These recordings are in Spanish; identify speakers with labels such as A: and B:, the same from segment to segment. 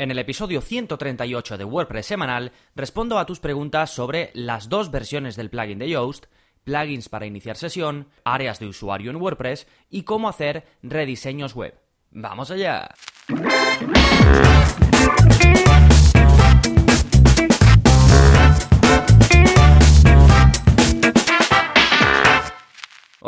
A: En el episodio 138 de WordPress semanal respondo a tus preguntas sobre las dos versiones del plugin de Yoast, plugins para iniciar sesión, áreas de usuario en WordPress y cómo hacer rediseños web. ¡Vamos allá!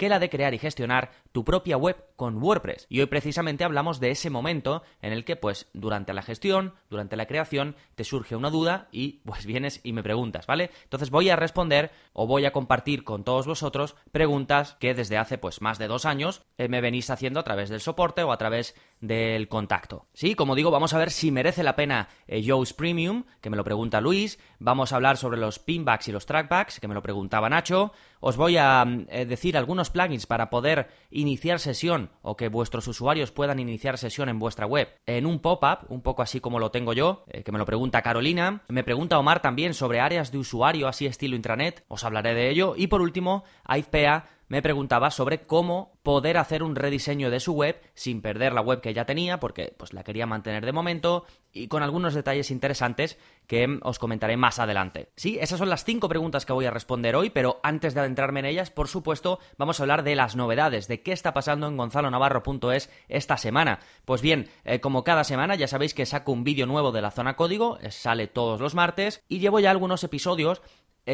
A: que la de crear y gestionar tu propia web con WordPress. Y hoy precisamente hablamos de ese momento en el que pues durante la gestión, durante la creación, te surge una duda y pues vienes y me preguntas, ¿vale? Entonces voy a responder o voy a compartir con todos vosotros preguntas que desde hace pues más de dos años eh, me venís haciendo a través del soporte o a través del contacto. Sí, como digo, vamos a ver si merece la pena eh, Premium, que me lo pregunta Luis, vamos a hablar sobre los pinbacks y los trackbacks, que me lo preguntaba Nacho, os voy a mm, eh, decir algunos plugins para poder iniciar sesión o que vuestros usuarios puedan iniciar sesión en vuestra web. En un pop-up, un poco así como lo tengo yo, eh, que me lo pregunta Carolina, me pregunta Omar también sobre áreas de usuario así estilo intranet, os hablaré de ello, y por último, AIFPA me preguntaba sobre cómo poder hacer un rediseño de su web sin perder la web que ya tenía, porque pues la quería mantener de momento, y con algunos detalles interesantes que os comentaré más adelante. Sí, esas son las cinco preguntas que voy a responder hoy, pero antes de adentrarme en ellas, por supuesto, vamos a hablar de las novedades, de qué está pasando en gonzalonavarro.es esta semana. Pues bien, eh, como cada semana ya sabéis que saco un vídeo nuevo de la zona código, eh, sale todos los martes, y llevo ya algunos episodios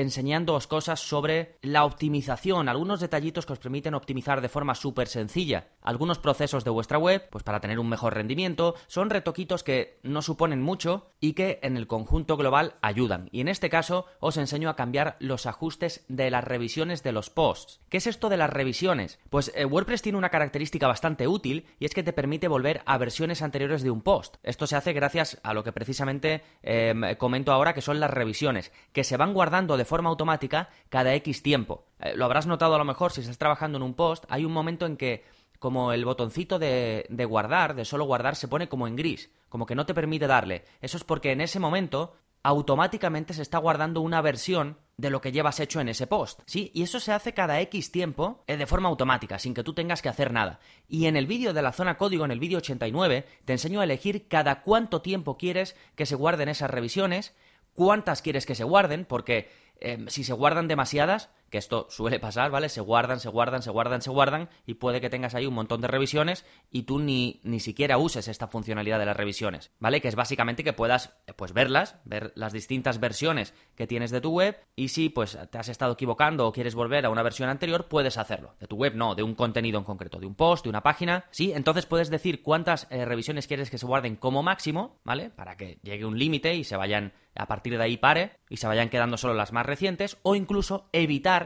A: enseñándoos cosas sobre la optimización, algunos detallitos que os permiten optimizar de forma súper sencilla algunos procesos de vuestra web, pues para tener un mejor rendimiento, son retoquitos que no suponen mucho y que en el conjunto global ayudan. Y en este caso os enseño a cambiar los ajustes de las revisiones de los posts. ¿Qué es esto de las revisiones? Pues eh, WordPress tiene una característica bastante útil y es que te permite volver a versiones anteriores de un post. Esto se hace gracias a lo que precisamente em, comento ahora que son las revisiones, que se van guardando de forma automática cada X tiempo. Eh, lo habrás notado a lo mejor si estás trabajando en un post, hay un momento en que como el botoncito de, de, guardar, de solo guardar, se pone como en gris, como que no te permite darle. Eso es porque en ese momento automáticamente se está guardando una versión de lo que llevas hecho en ese post, ¿sí? Y eso se hace cada X tiempo eh, de forma automática, sin que tú tengas que hacer nada. Y en el vídeo de la zona código, en el vídeo 89, te enseño a elegir cada cuánto tiempo quieres que se guarden esas revisiones, cuántas quieres que se guarden, porque Em, si se guardan demasiadas, esto suele pasar, ¿vale? Se guardan, se guardan, se guardan, se guardan y puede que tengas ahí un montón de revisiones y tú ni, ni siquiera uses esta funcionalidad de las revisiones, ¿vale? Que es básicamente que puedas, pues, verlas, ver las distintas versiones que tienes de tu web y si, pues, te has estado equivocando o quieres volver a una versión anterior, puedes hacerlo. De tu web no, de un contenido en concreto, de un post, de una página, ¿sí? Entonces puedes decir cuántas eh, revisiones quieres que se guarden como máximo, ¿vale? Para que llegue un límite y se vayan a partir de ahí pare y se vayan quedando solo las más recientes o incluso evitar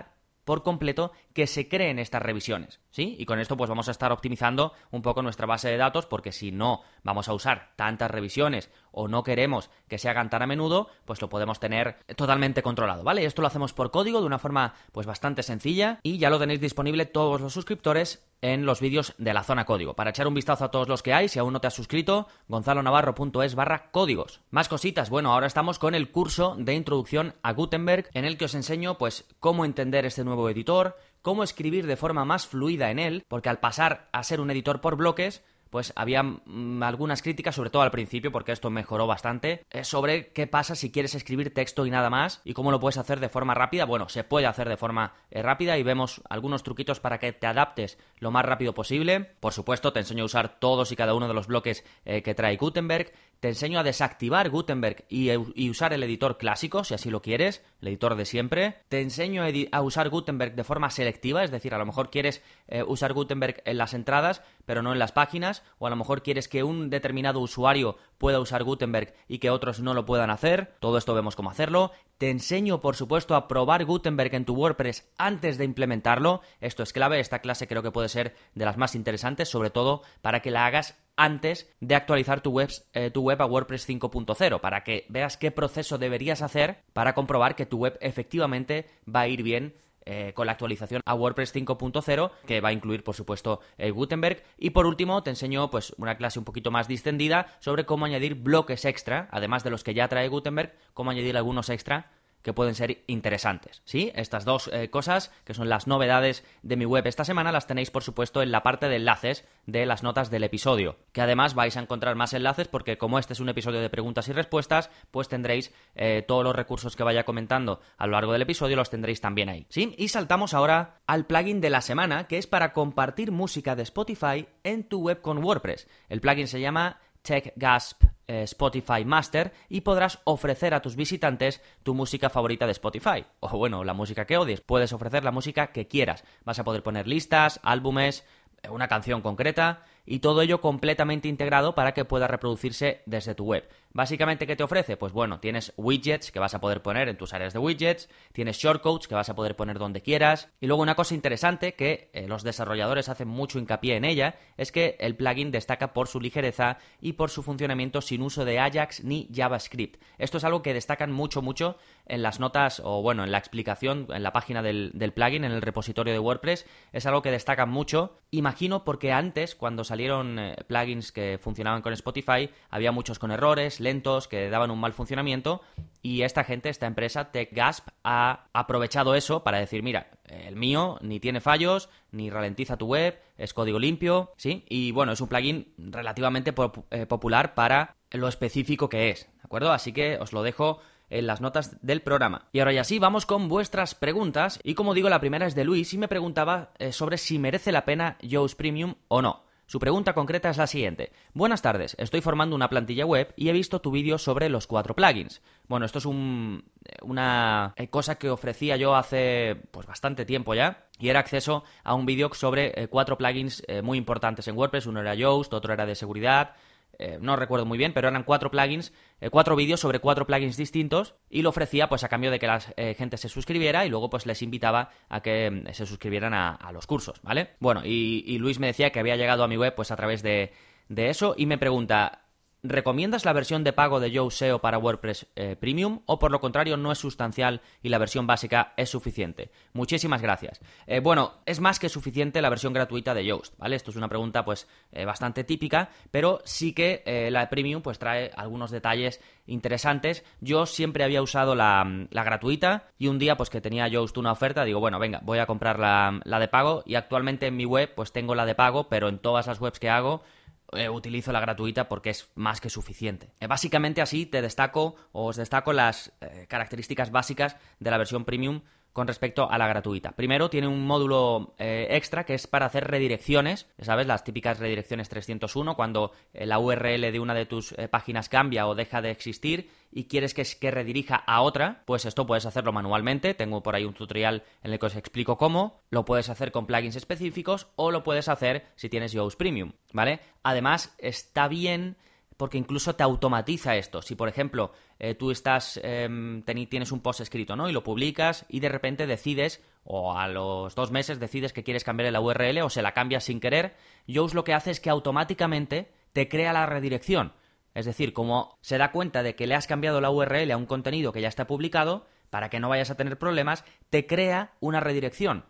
A: por completo que se creen estas revisiones, ¿sí? Y con esto pues vamos a estar optimizando un poco nuestra base de datos porque si no vamos a usar tantas revisiones o no queremos que se hagan tan a menudo, pues lo podemos tener totalmente controlado, ¿vale? Esto lo hacemos por código de una forma pues bastante sencilla y ya lo tenéis disponible todos los suscriptores en los vídeos de la zona código. Para echar un vistazo a todos los que hay, si aún no te has suscrito, gonzalonavarro.es barra códigos. Más cositas, bueno, ahora estamos con el curso de introducción a Gutenberg en el que os enseño pues cómo entender este nuevo editor, cómo escribir de forma más fluida en él, porque al pasar a ser un editor por bloques, pues había mm, algunas críticas, sobre todo al principio, porque esto mejoró bastante, eh, sobre qué pasa si quieres escribir texto y nada más, y cómo lo puedes hacer de forma rápida. Bueno, se puede hacer de forma eh, rápida y vemos algunos truquitos para que te adaptes lo más rápido posible. Por supuesto, te enseño a usar todos y cada uno de los bloques eh, que trae Gutenberg. Te enseño a desactivar Gutenberg y, usar el editor clásico, si así lo quieres, el editor de siempre. Te enseño a, usar Gutenberg de forma selectiva, es decir, a lo mejor quieres usar Gutenberg en las entradas, pero no en las páginas, o a lo mejor quieres que un determinado usuario pueda usar Gutenberg y que otros no lo puedan hacer. Todo esto vemos cómo hacerlo. Te enseño, por supuesto, a probar Gutenberg en tu WordPress antes de implementarlo. Esto es clave, esta clase creo que puede ser de las más interesantes, sobre todo para que la hagas antes de actualizar tu web, eh, web a WordPress 5.0, para que veas qué proceso deberías hacer para comprobar que tu web efectivamente va a ir bien eh, con la actualización a WordPress 5.0 que va a incluir por supuesto el Gutenberg. Y por último te enseño pues una clase un poquito más distendida sobre cómo añadir bloques extra además de los que ya trae Gutenberg cómo añadir algunos extra que pueden ser interesantes. ¿Sí? Estas dos eh, cosas, que son las novedades de mi web esta semana, las tenéis por supuesto en la parte de enlaces de las notas del episodio. Que además vais a encontrar más enlaces porque como este es un episodio de preguntas y respuestas, pues tendréis eh, todos los recursos que vaya comentando a lo largo del episodio, los tendréis también ahí. ¿Sí? Y saltamos ahora al plugin de la semana, que es para compartir música de Spotify en tu web con WordPress. El plugin se llama TechGasp eh, Spotify Master y podrás ofrecer a tus visitantes tu música favorita de Spotify. O bueno, la música que odies. Puedes ofrecer la música que quieras. Vas a poder poner listas, álbumes, una canción concreta y todo ello completamente integrado para que pueda reproducirse desde tu web. Básicamente, ¿qué te ofrece? Pues bueno, tienes widgets que vas a poder poner en tus áreas de widgets, tienes shortcodes que vas a poder poner donde quieras, y luego una cosa interesante que eh, los desarrolladores hacen mucho hincapié en ella, es que el plugin destaca por su ligereza y por su funcionamiento sin uso de Ajax ni JavaScript. Esto es algo que destacan mucho, mucho en las notas, o bueno, en la explicación, en la página del, del plugin, en el repositorio de WordPress, es algo que destacan mucho. Imagino porque antes, cuando salieron eh, plugins que funcionaban con Spotify, había muchos con errores, lentos, que daban un mal funcionamiento. Y esta gente, esta empresa, TechGasp, ha aprovechado eso para decir, mira, el mío ni tiene fallos, ni ralentiza tu web, es código limpio, ¿sí? Y bueno, es un plugin relativamente eh, popular para lo específico que es, ¿de acuerdo? Así que os lo dejo en las notas del programa. Y ahora ya sí, vamos con vuestras preguntas. Y como digo, la primera es de Luis y me preguntaba eh, sobre si merece la pena Yoast Premium o no. Su pregunta concreta es la siguiente. Buenas tardes, estoy formando una plantilla web y he visto tu vídeo sobre los cuatro plugins. Bueno, esto es una eh, cosa que ofrecía yo hace pues bastante tiempo ya y era acceso a un vídeo sobre eh, cuatro plugins eh, muy importantes en WordPress. Uno era Yoast, otro era de seguridad, eh, no recuerdo muy bien, pero eran cuatro plugins, eh, cuatro vídeos sobre cuatro plugins distintos y lo ofrecía pues a cambio de que la eh, gente se suscribiera y luego pues les invitaba a que mm, se suscribieran a, los cursos, ¿vale? Bueno, y, Luis me decía que había llegado a mi web pues a través de, de eso y me pregunta, ¿Recomiendas la versión de pago de Yoast SEO para WordPress eh, Premium o por lo contrario no es sustancial y la versión básica es suficiente? Muchísimas gracias. Eh, bueno, es más que suficiente la versión gratuita de Yoast, ¿vale? Esto es una pregunta pues eh, bastante típica, pero sí que la Premium pues trae algunos detalles interesantes. Yo siempre había usado la, gratuita y un día pues que tenía Yoast una oferta, digo, bueno, venga, voy a comprar la, la de pago y actualmente en mi web pues tengo la de pago, pero en todas las webs que hago eh, utilizo la gratuita porque es más que suficiente. Eh, básicamente así te destaco o os destaco las eh, características básicas de la versión premium con respecto a la gratuita. Primero, tiene un módulo eh, extra que es para hacer redirecciones, sabes, las típicas redirecciones 301, cuando eh, la URL de una de tus eh, páginas cambia o deja de existir y quieres que, que redirija a otra, pues esto puedes hacerlo manualmente. Tengo por ahí un tutorial en el que os explico cómo. Lo puedes hacer con plugins específicos o lo puedes hacer si tienes Yoast Premium, ¿vale? Además, está bien porque incluso te automatiza esto. Si, por ejemplo, eh, tú estás, em, tienes un post escrito, ¿no? Y lo publicas y de repente decides, o a los dos meses decides que quieres cambiar la URL o se la cambias sin querer, Yoast lo que hace es que automáticamente te crea la redirección. Es decir, como se da cuenta de que le has cambiado la URL a un contenido que ya está publicado, para que no vayas a tener problemas, te crea una redirección.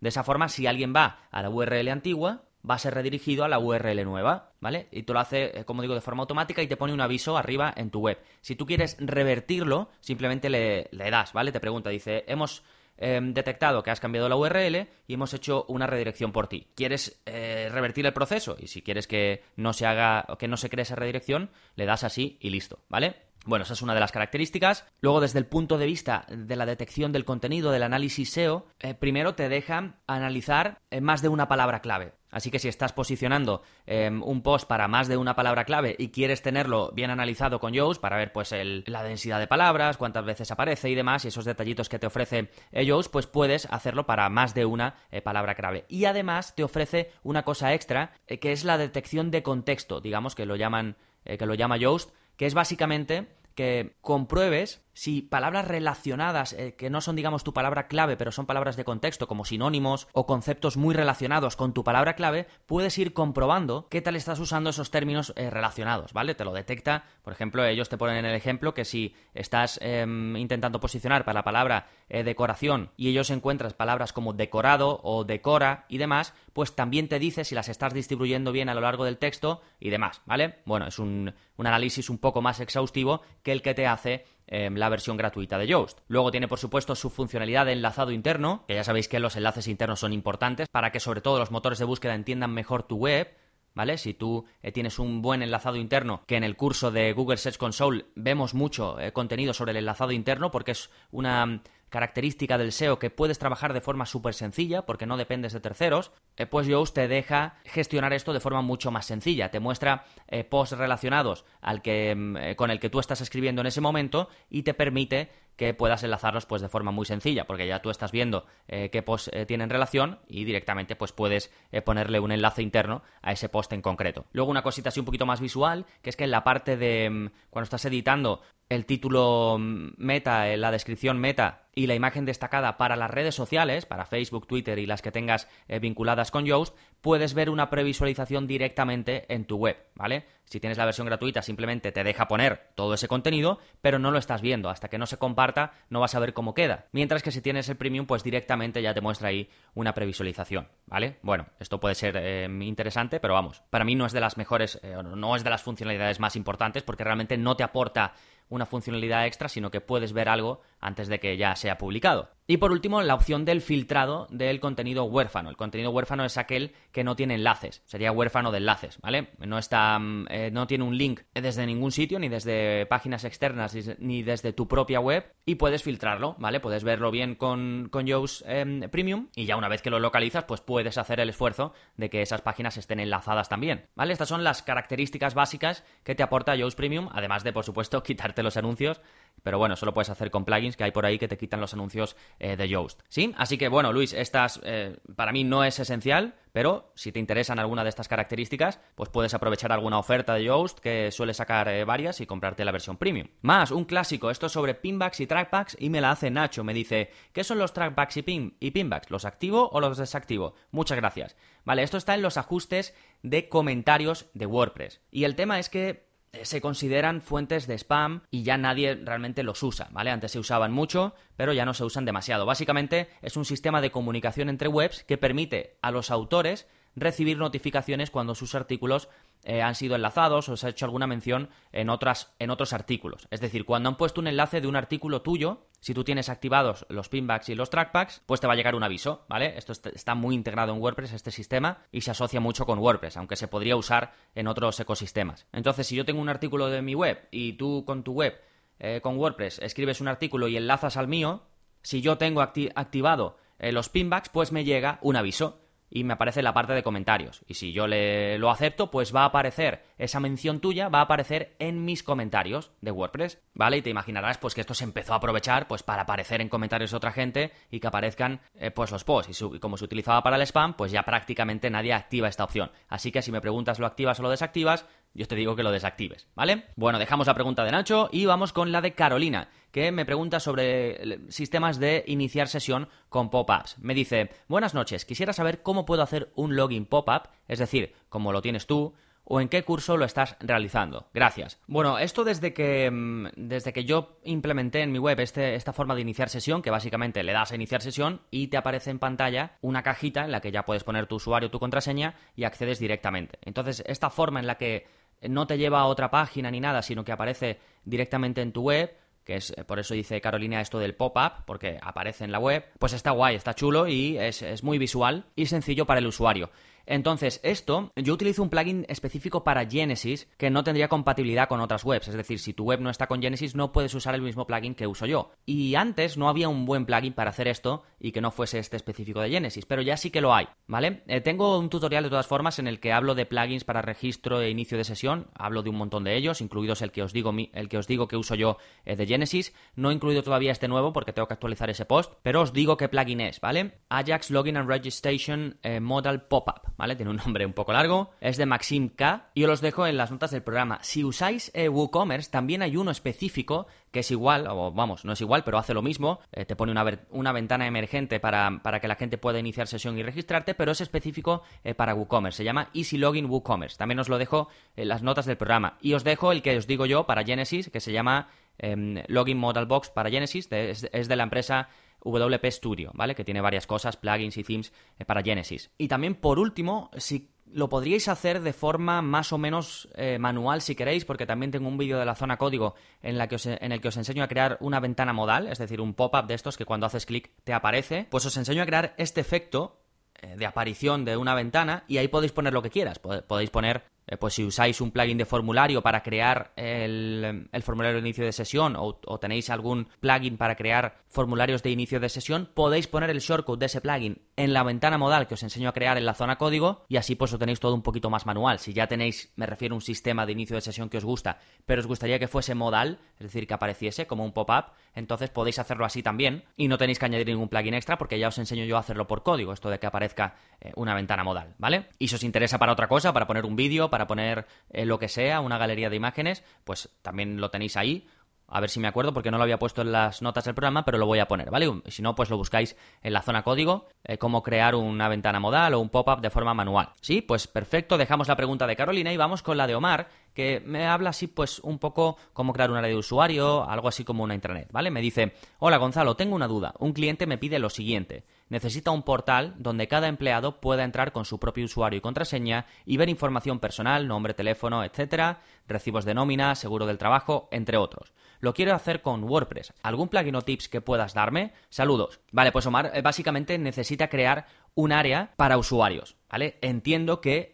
A: De esa forma, si alguien va a la URL antigua, va a ser redirigido a la URL nueva, ¿vale? Y te lo hace, eh, como digo, de forma automática y te pone un aviso arriba en tu web. Si tú quieres revertirlo, simplemente le, das, ¿vale? Te pregunta, dice, hemos em, detectado que has cambiado la URL y hemos hecho una redirección por ti. ¿Quieres eh, revertir el proceso? Y si quieres que no se haga, que no se cree esa redirección, le das así y listo, ¿vale? Bueno, esa es una de las características. Luego, desde el punto de vista de la detección del contenido, del análisis SEO, eh, primero te deja analizar más de una palabra clave. Así que si estás posicionando em, un post para más de una palabra clave y quieres tenerlo bien analizado con Yoast para ver pues la densidad de palabras, cuántas veces aparece y demás, y esos detallitos que te ofrece eh, Yoast, pues puedes hacerlo para más de una eh, palabra clave. Y además te ofrece una cosa extra, eh, que es la detección de contexto, digamos que lo llaman, que lo llama Yoast, que es básicamente que compruebes si palabras relacionadas, eh, que no son, digamos, tu palabra clave, pero son palabras de contexto, como sinónimos o conceptos muy relacionados con tu palabra clave, puedes ir comprobando qué tal estás usando esos términos eh, relacionados, ¿vale? Te lo detecta. Por ejemplo, ellos te ponen en el ejemplo que si estás em, intentando posicionar para la palabra eh, decoración y ellos encuentran palabras como decorado o decora y demás, pues también te dice si las estás distribuyendo bien a lo largo del texto y demás, ¿vale? Bueno, es un, un análisis un poco más exhaustivo que el que te hace em, la versión gratuita de Yoast. Luego tiene, por supuesto, su funcionalidad de enlazado interno, que ya sabéis que los enlaces internos son importantes para que sobre todo los motores de búsqueda entiendan mejor tu web ¿vale? Si tú eh, tienes un buen enlazado interno, que en el curso de Google Search Console vemos mucho eh, contenido sobre el enlazado interno, porque es una característica del SEO que puedes trabajar de forma súper sencilla, porque no dependes de terceros, eh, pues Yoast te deja gestionar esto de forma mucho más sencilla. Te muestra posts relacionados al que, mm, con el que tú estás escribiendo en ese momento y te permite que puedas enlazarlos pues de forma muy sencilla, porque ya tú estás viendo eh, qué post eh, tienen relación y directamente pues puedes eh, ponerle un enlace interno a ese post en concreto. Luego una cosita así un poquito más visual, que es que en la parte de mm, cuando estás editando el título mm, meta, la descripción meta y la imagen destacada para las redes sociales, para Facebook, Twitter y las que tengas vinculadas con Yoast, puedes ver una previsualización directamente en tu web, ¿vale? Si tienes la versión gratuita, simplemente te deja poner todo ese contenido, pero no lo estás viendo. Hasta que no se comparta, no vas a ver cómo queda. Mientras que si tienes el premium, pues directamente ya te muestra ahí una previsualización, ¿vale? Bueno, esto puede ser eh, interesante, pero vamos, para mí no es de las mejores, eh, no es de las funcionalidades más importantes porque realmente no te aporta una funcionalidad extra, sino que puedes ver algo antes de que ya sea publicado. Y por último, la opción del filtrado del contenido huérfano. El contenido huérfano es aquel que no tiene enlaces, sería huérfano de enlaces, ¿vale? No está, mm, eh, no tiene un link desde ningún sitio, ni desde páginas externas, ni desde tu propia web, y puedes filtrarlo, ¿vale? Puedes verlo bien con, con Yoast em, Premium, y ya una vez que lo localizas, pues puedes hacer el esfuerzo de que esas páginas estén enlazadas también, ¿vale? Estas son las características básicas que te aporta Yoast Premium, además de, por supuesto, quitarte los anuncios pero bueno, solo puedes hacer con plugins que hay por ahí que te quitan los anuncios eh, de Yoast. ¿Sí? Así que bueno, Luis, estas eh, para mí no es esencial, pero si te interesan alguna de estas características, pues puedes aprovechar alguna oferta de Yoast que suele sacar eh, varias y comprarte la versión premium. Más, un clásico, esto es sobre pinbacks y trackbacks y me la hace Nacho, me dice, ¿qué son los trackbacks y, pin y pinbacks? ¿Los activo o los desactivo? Muchas gracias. Vale, esto está en los ajustes de comentarios de WordPress. Y el tema es que se consideran fuentes de spam y ya nadie realmente los usa, ¿vale? Antes se usaban mucho, pero ya no se usan demasiado. Básicamente es un sistema de comunicación entre webs que permite a los autores recibir notificaciones cuando sus artículos eh, han sido enlazados o se ha hecho alguna mención en, otras, en otros artículos. Es decir, cuando han puesto un enlace de un artículo tuyo, si tú tienes activados los pinbacks y los trackbacks, pues te va a llegar un aviso, ¿vale? Esto está muy integrado en WordPress, este sistema, y se asocia mucho con WordPress, aunque se podría usar en otros ecosistemas. Entonces, si yo tengo un artículo de mi web y tú con tu web, eh, con WordPress, escribes un artículo y enlazas al mío, si yo tengo activado eh, los pinbacks, pues me llega un aviso y me aparece la parte de comentarios. Y si yo le lo acepto, pues va a aparecer esa mención tuya, va a aparecer en mis comentarios de WordPress, ¿vale? Y te imaginarás pues que esto se empezó a aprovechar pues para aparecer en comentarios de otra gente y que aparezcan eh, pues los posts. Y, y, como se utilizaba para el spam, pues ya prácticamente nadie activa esta opción. Así que si me preguntas lo activas o lo desactivas, yo te digo que lo desactives, ¿vale? Bueno, dejamos la pregunta de Nacho y vamos con la de Carolina, que me pregunta sobre sistemas de iniciar sesión con pop-ups. Me dice, buenas noches, quisiera saber cómo puedo hacer un login pop-up, es decir, cómo lo tienes tú, o en qué curso lo estás realizando. Gracias. Bueno, esto desde que, mm, desde que yo implementé en mi web este, esta forma de iniciar sesión, que básicamente le das a iniciar sesión y te aparece en pantalla una cajita en la que ya puedes poner tu usuario, tu contraseña y accedes directamente. Entonces, esta forma en la que no te lleva a otra página ni nada, sino que aparece directamente en tu web, que es por eso dice Carolina esto del pop-up, porque aparece en la web, pues está guay, está chulo y es, es muy visual y sencillo para el usuario. Entonces, esto, yo utilizo un plugin específico para Genesis que no tendría compatibilidad con otras webs. Es decir, si tu web no está con Genesis, no puedes usar el mismo plugin que uso yo. Y antes no había un buen plugin para hacer esto y que no fuese este específico de Genesis, pero ya sí que lo hay, ¿vale? Eh, tengo un tutorial de todas formas en el que hablo de plugins para registro e inicio de sesión. Hablo de un montón de ellos, incluidos el que os digo, el que, os digo que uso yo de Genesis. No he incluido todavía este nuevo porque tengo que actualizar ese post, pero os digo qué plugin es, ¿vale? Ajax Login and Registration eh, Modal Pop-up. ¿Vale? Tiene un nombre un poco largo, es de Maxim K y os los dejo en las notas del programa. Si usáis eh, WooCommerce, también hay uno específico que es igual, o vamos, no es igual, pero hace lo mismo, eh, te pone una, una ventana emergente para, para, que la gente pueda iniciar sesión y registrarte, pero es específico eh, para WooCommerce, se llama Easy Login WooCommerce. También os lo dejo en las notas del programa. Y os dejo el que os digo yo para Genesis, que se llama em, Login Modal Box para Genesis, es de la empresa WP Studio, ¿vale? Que tiene varias cosas, plugins y themes eh, para Genesis. Y también, por último, si lo podríais hacer de forma más o menos eh, manual si queréis, porque también tengo un vídeo de la zona código en, que en el que os enseño a crear una ventana modal, es decir, un pop-up de estos que cuando haces clic te aparece. Pues os enseño a crear este efecto eh, de aparición de una ventana y ahí podéis poner lo que quieras. Podéis poner eh, pues si usáis un plugin de formulario para crear el, formulario de inicio de sesión o, tenéis algún plugin para crear formularios de inicio de sesión, podéis poner el shortcut de ese plugin en la ventana modal que os enseño a crear en la zona código y así pues lo tenéis todo un poquito más manual. Si ya tenéis, me refiero a un sistema de inicio de sesión que os gusta, pero os gustaría que fuese modal, es decir, que apareciese como un pop-up, entonces podéis hacerlo así también y no tenéis que añadir ningún plugin extra porque ya os enseño yo a hacerlo por código, esto de que aparezca eh, una ventana modal, ¿vale? Y si os interesa para otra cosa, para poner un vídeo, para poner eh, lo que sea, una galería de imágenes, pues también lo tenéis ahí. A ver si me acuerdo porque no lo había puesto en las notas del programa, pero lo voy a poner, ¿vale? Si no, pues lo buscáis en la zona código, eh, cómo crear una ventana modal o un pop-up de forma manual. Sí, pues perfecto, dejamos la pregunta de Carolina y vamos con la de Omar, que me habla así pues un poco cómo crear una área de usuario, algo así como una intranet, ¿vale? Me dice, hola Gonzalo, tengo una duda. Un cliente me pide lo siguiente. Necesita un portal donde cada empleado pueda entrar con su propio usuario y contraseña y ver información personal, nombre, teléfono, etcétera, recibos de nómina, seguro del trabajo, entre otros. Lo quiero hacer con WordPress. ¿Algún plugin o tips que puedas darme? Saludos. Vale, pues Omar eh, básicamente necesita crear un área para usuarios, ¿vale? Entiendo que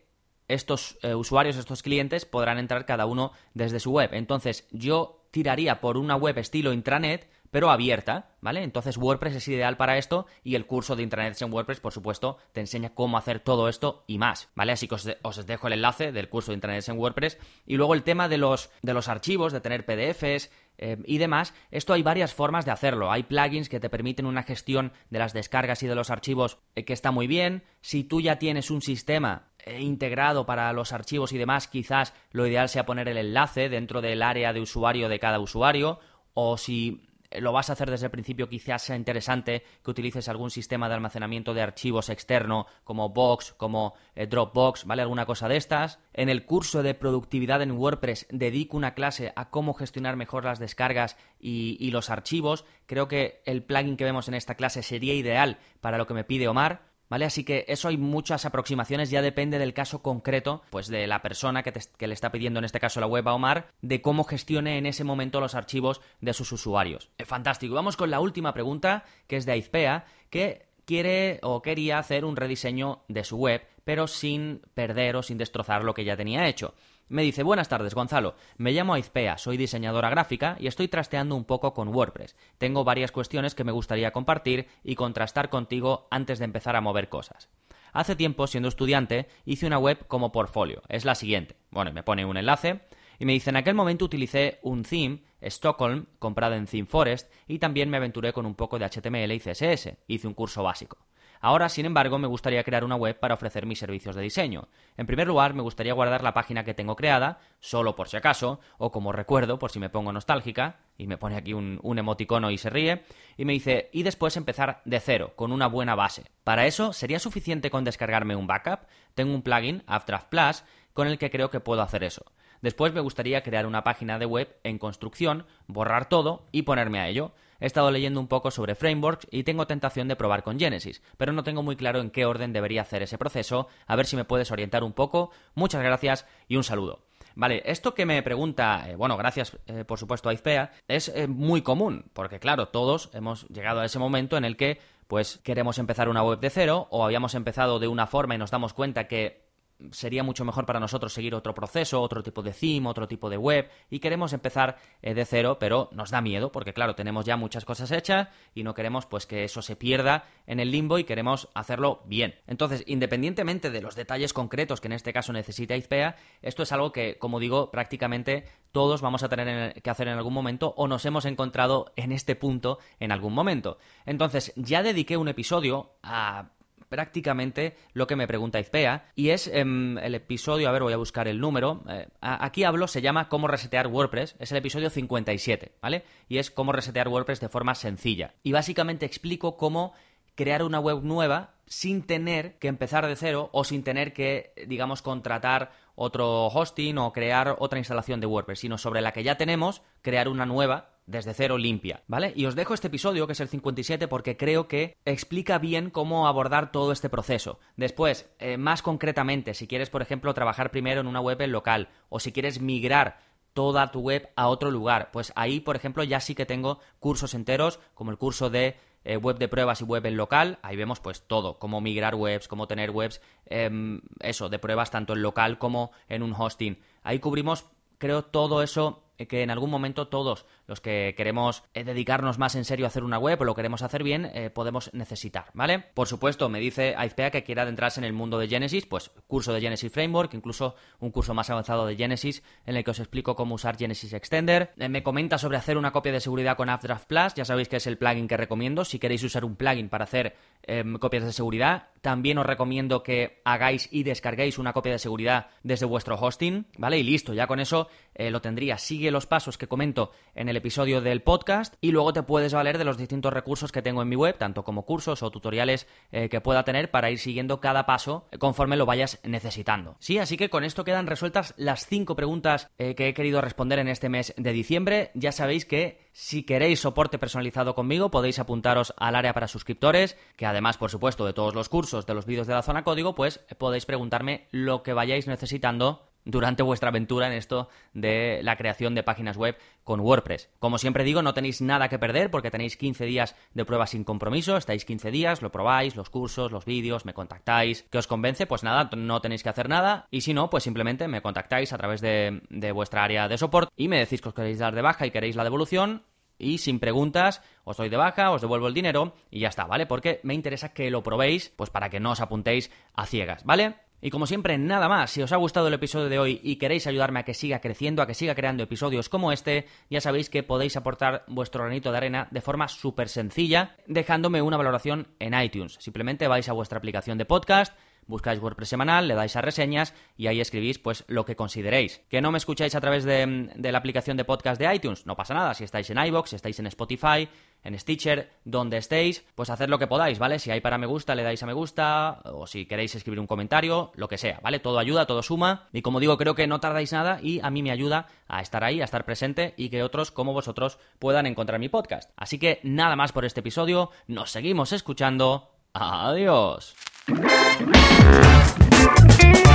A: estos eh, usuarios, estos clientes, podrán entrar cada uno desde su web. Entonces, yo tiraría por una web estilo intranet pero abierta, ¿vale? Entonces WordPress es ideal para esto y el curso de intranets en WordPress, por supuesto, te enseña cómo hacer todo esto y más, ¿vale? Así que os, dejo el enlace del curso de intranets en WordPress y luego el tema de los, de los archivos, de tener PDFs, eh, y demás, esto hay varias formas de hacerlo. Hay plugins que te permiten una gestión de las descargas y de los archivos eh, que está muy bien. Si tú ya tienes un sistema integrado para los archivos y demás, quizás lo ideal sea poner el enlace dentro del área de usuario de cada usuario. O si lo vas a hacer desde el principio, quizás sea interesante que utilices algún sistema de almacenamiento de archivos externo como Box, como eh, Dropbox, ¿vale? Alguna cosa de estas. En el curso de productividad en WordPress dedico una clase a cómo gestionar mejor las descargas y, y los archivos. Creo que el plugin que vemos en esta clase sería ideal para lo que me pide Omar. ¿Vale? Así que eso hay muchas aproximaciones, ya depende del caso concreto, pues de la persona que, que, le está pidiendo, en este caso la web a Omar, de cómo gestione en ese momento los archivos de sus usuarios. Eh, fantástico. Vamos con la última pregunta, que es de Aizpea, que quiere o quería hacer un rediseño de su web, pero sin perder o sin destrozar lo que ya tenía hecho. Me dice, buenas tardes Gonzalo, me llamo Aizpea, soy diseñadora gráfica y estoy trasteando un poco con WordPress. Tengo varias cuestiones que me gustaría compartir y contrastar contigo antes de empezar a mover cosas. Hace tiempo, siendo estudiante, hice una web como portfolio. Es la siguiente. Bueno, me pone un enlace y me dice, en aquel momento utilicé un theme, Stockholm, comprado en ThemeForest, y también me aventuré con un poco de HTML y CSS. Hice un curso básico. Ahora, sin embargo, me gustaría crear una web para ofrecer mis servicios de diseño. En primer lugar, me gustaría guardar la página que tengo creada, solo por si acaso, o como recuerdo, por si me pongo nostálgica, y me pone aquí un, emoticono y se ríe, y me dice, y después empezar de cero, con una buena base. Para eso, ¿sería suficiente con descargarme un backup? Tengo un plugin, Afterdraft Plus, con el que creo que puedo hacer eso. Después me gustaría crear una página de web en construcción, borrar todo y ponerme a ello. He estado leyendo un poco sobre frameworks y tengo tentación de probar con Genesis, pero no tengo muy claro en qué orden debería hacer ese proceso, a ver si me puedes orientar un poco. Muchas gracias y un saludo. Vale, esto que me pregunta, eh, bueno, gracias eh, por supuesto a Izpea, es eh, muy común, porque claro, todos hemos llegado a ese momento en el que pues queremos empezar una web de cero o habíamos empezado de una forma y nos damos cuenta que sería mucho mejor para nosotros seguir otro proceso, otro tipo de theme, otro tipo de web y queremos empezar eh, de cero, pero nos da miedo porque claro, tenemos ya muchas cosas hechas y no queremos pues que eso se pierda en el limbo y queremos hacerlo bien. Entonces, independientemente de los detalles concretos que en este caso necesita IZPEA, esto es algo que, como digo, prácticamente todos vamos a tener que hacer en algún momento o nos hemos encontrado en este punto en algún momento. Entonces, ya dediqué un episodio a prácticamente lo que me pregunta Izpea. Y es em, el episodio, a ver, voy a buscar el número. Eh, aquí hablo, se llama Cómo resetear WordPress. Es el episodio 57, ¿vale? Y es cómo resetear WordPress de forma sencilla. Y básicamente explico cómo crear una web nueva sin tener que empezar de cero o sin tener que, digamos, contratar otro hosting o crear otra instalación de WordPress, sino sobre la que ya tenemos, crear una nueva desde cero limpia, ¿vale? Y os dejo este episodio, que es el 57, porque creo que explica bien cómo abordar todo este proceso. Después, eh, más concretamente, si quieres, por ejemplo, trabajar primero en una web en local, o si quieres migrar toda tu web a otro lugar, pues ahí, por ejemplo, ya sí que tengo cursos enteros, como el curso de eh, web de pruebas y web en local, ahí vemos pues todo, cómo migrar webs, cómo tener webs, em, eso, de pruebas tanto en local como en un hosting. Ahí cubrimos, creo, todo eso eh, que en algún momento todos los que queremos eh, dedicarnos más en serio a hacer una web o lo queremos hacer bien, eh, podemos necesitar, ¿vale? Por supuesto, me dice Aizpea que quiera adentrarse en el mundo de Genesis, pues curso de Genesis Framework, incluso un curso más avanzado de Genesis en el que os explico cómo usar Genesis Extender. me comenta sobre hacer una copia de seguridad con Updraft Plus, ya sabéis que es el plugin que recomiendo. Si queréis usar un plugin para hacer em, copias de seguridad, también os recomiendo que hagáis y descarguéis una copia de seguridad desde vuestro hosting, ¿vale? Y listo, ya con eso lo tendría. Sigue los pasos que comento en el episodio del podcast y luego te puedes valer de los distintos recursos que tengo en mi web, tanto como cursos o tutoriales eh, que pueda tener para ir siguiendo cada paso conforme lo vayas necesitando. Sí, así que con esto quedan resueltas las cinco preguntas eh, que he querido responder en este mes de diciembre. Ya sabéis que si queréis soporte personalizado conmigo podéis apuntaros al área para suscriptores, que además, por supuesto, de todos los cursos, de los vídeos de la zona código, pues podéis preguntarme lo que vayáis necesitando durante vuestra aventura en esto de la creación de páginas web con WordPress. Como siempre digo, no tenéis nada que perder porque tenéis 15 días de prueba sin compromiso, estáis 15 días, lo probáis, los cursos, los vídeos, me contactáis. ¿Qué os convence? Pues nada, no tenéis que hacer nada y si no, pues simplemente me contactáis a través de, de vuestra área de soporte y me decís que os queréis dar de baja y queréis la devolución y sin preguntas os doy de baja, os devuelvo el dinero y ya está, ¿vale? Porque me interesa que lo probéis, pues para que no os apuntéis a ciegas, ¿vale? Y como siempre, nada más, si os ha gustado el episodio de hoy y queréis ayudarme a que siga creciendo, a que siga creando episodios como este, ya sabéis que podéis aportar vuestro granito de arena de forma súper sencilla, dejándome una valoración en iTunes. Simplemente vais a vuestra aplicación de podcast, buscáis WordPress semanal, le dais a reseñas y ahí escribís pues lo que consideréis. ¿Que no me escucháis a través de, la aplicación de podcast de iTunes? No pasa nada, si estáis en iBox, si estáis en Spotify, en Stitcher, donde estéis, pues haced lo que podáis, ¿vale? Si hay para me gusta, le dais a me gusta, o si queréis escribir un comentario, lo que sea, ¿vale? Todo ayuda, todo suma, y como digo, creo que no tardáis nada y a mí me ayuda a estar ahí, a estar presente y que otros como vosotros puedan encontrar mi podcast. Así que nada más por este episodio, nos seguimos escuchando. Adiós thank you.